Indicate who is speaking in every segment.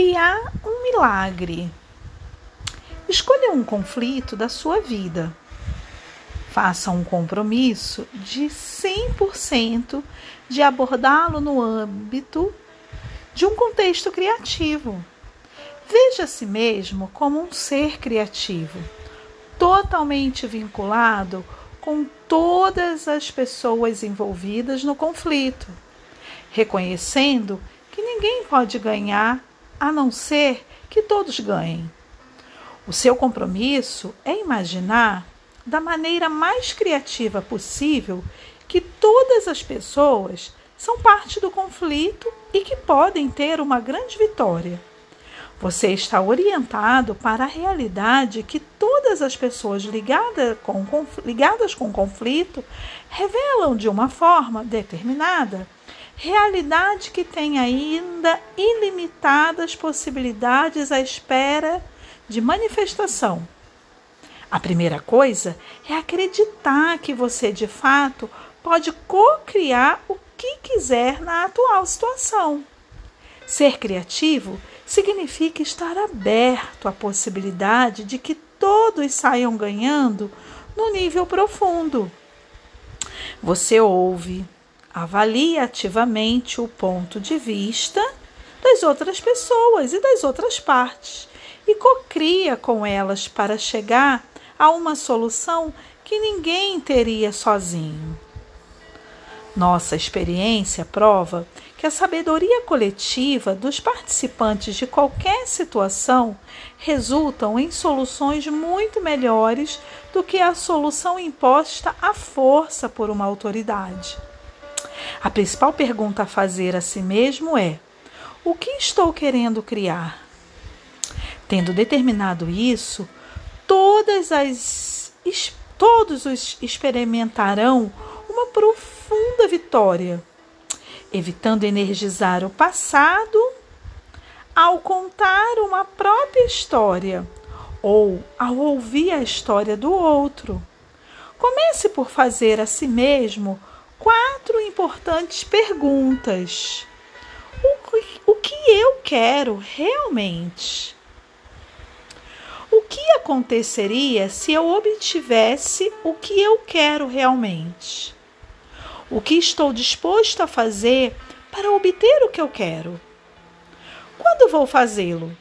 Speaker 1: Criar um milagre. Escolha um conflito da sua vida. Faça um compromisso de 100% de abordá-lo no âmbito de um contexto criativo. Veja a si mesmo como um ser criativo, totalmente vinculado com todas as pessoas envolvidas no conflito, reconhecendo que ninguém pode ganhar a não ser que todos ganhem. O seu compromisso é imaginar da maneira mais criativa possível que todas as pessoas são parte do conflito e que podem ter uma grande vitória. Você está orientado para a realidade que todas as pessoas ligadas com, ligadas com conflito revelam de uma forma determinada realidade que tem ainda ilimitadas possibilidades à espera de manifestação. A primeira coisa é acreditar que você de fato pode co-criar o que quiser na atual situação. Ser criativo significa estar aberto à possibilidade de que todos saiam ganhando no nível profundo. Você ouve, Avalie ativamente o ponto de vista das outras pessoas e das outras partes e cocria com elas para chegar a uma solução que ninguém teria sozinho. Nossa experiência prova que a sabedoria coletiva dos participantes de qualquer situação resultam em soluções muito melhores do que a solução imposta à força por uma autoridade. A principal pergunta a fazer a si mesmo é: o que estou querendo criar? Tendo determinado isso, todas as todos os experimentarão uma profunda vitória, evitando energizar o passado ao contar uma própria história ou ao ouvir a história do outro. Comece por fazer a si mesmo quatro importantes perguntas. O, o que eu quero realmente? O que aconteceria se eu obtivesse o que eu quero realmente? O que estou disposto a fazer para obter o que eu quero? Quando vou fazê-lo?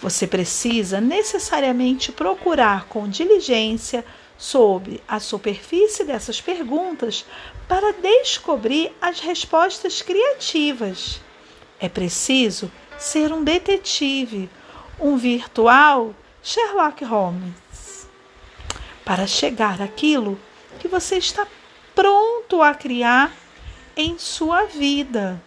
Speaker 1: Você precisa necessariamente procurar com diligência sobre a superfície dessas perguntas para descobrir as respostas criativas. É preciso ser um detetive, um virtual Sherlock Holmes, para chegar àquilo que você está pronto a criar em sua vida.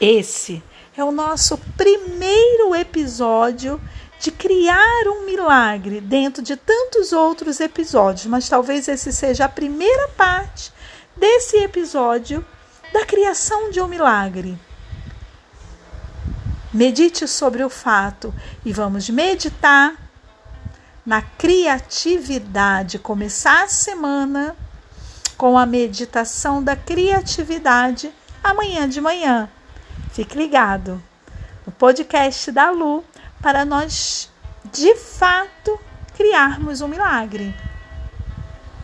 Speaker 1: Esse é o nosso primeiro episódio de criar um milagre dentro de tantos outros episódios, mas talvez esse seja a primeira parte desse episódio da criação de um milagre. Medite sobre o fato e vamos meditar na criatividade. Começar a semana com a meditação da criatividade amanhã de manhã. Fique ligado no podcast da Lu para nós de fato criarmos um milagre.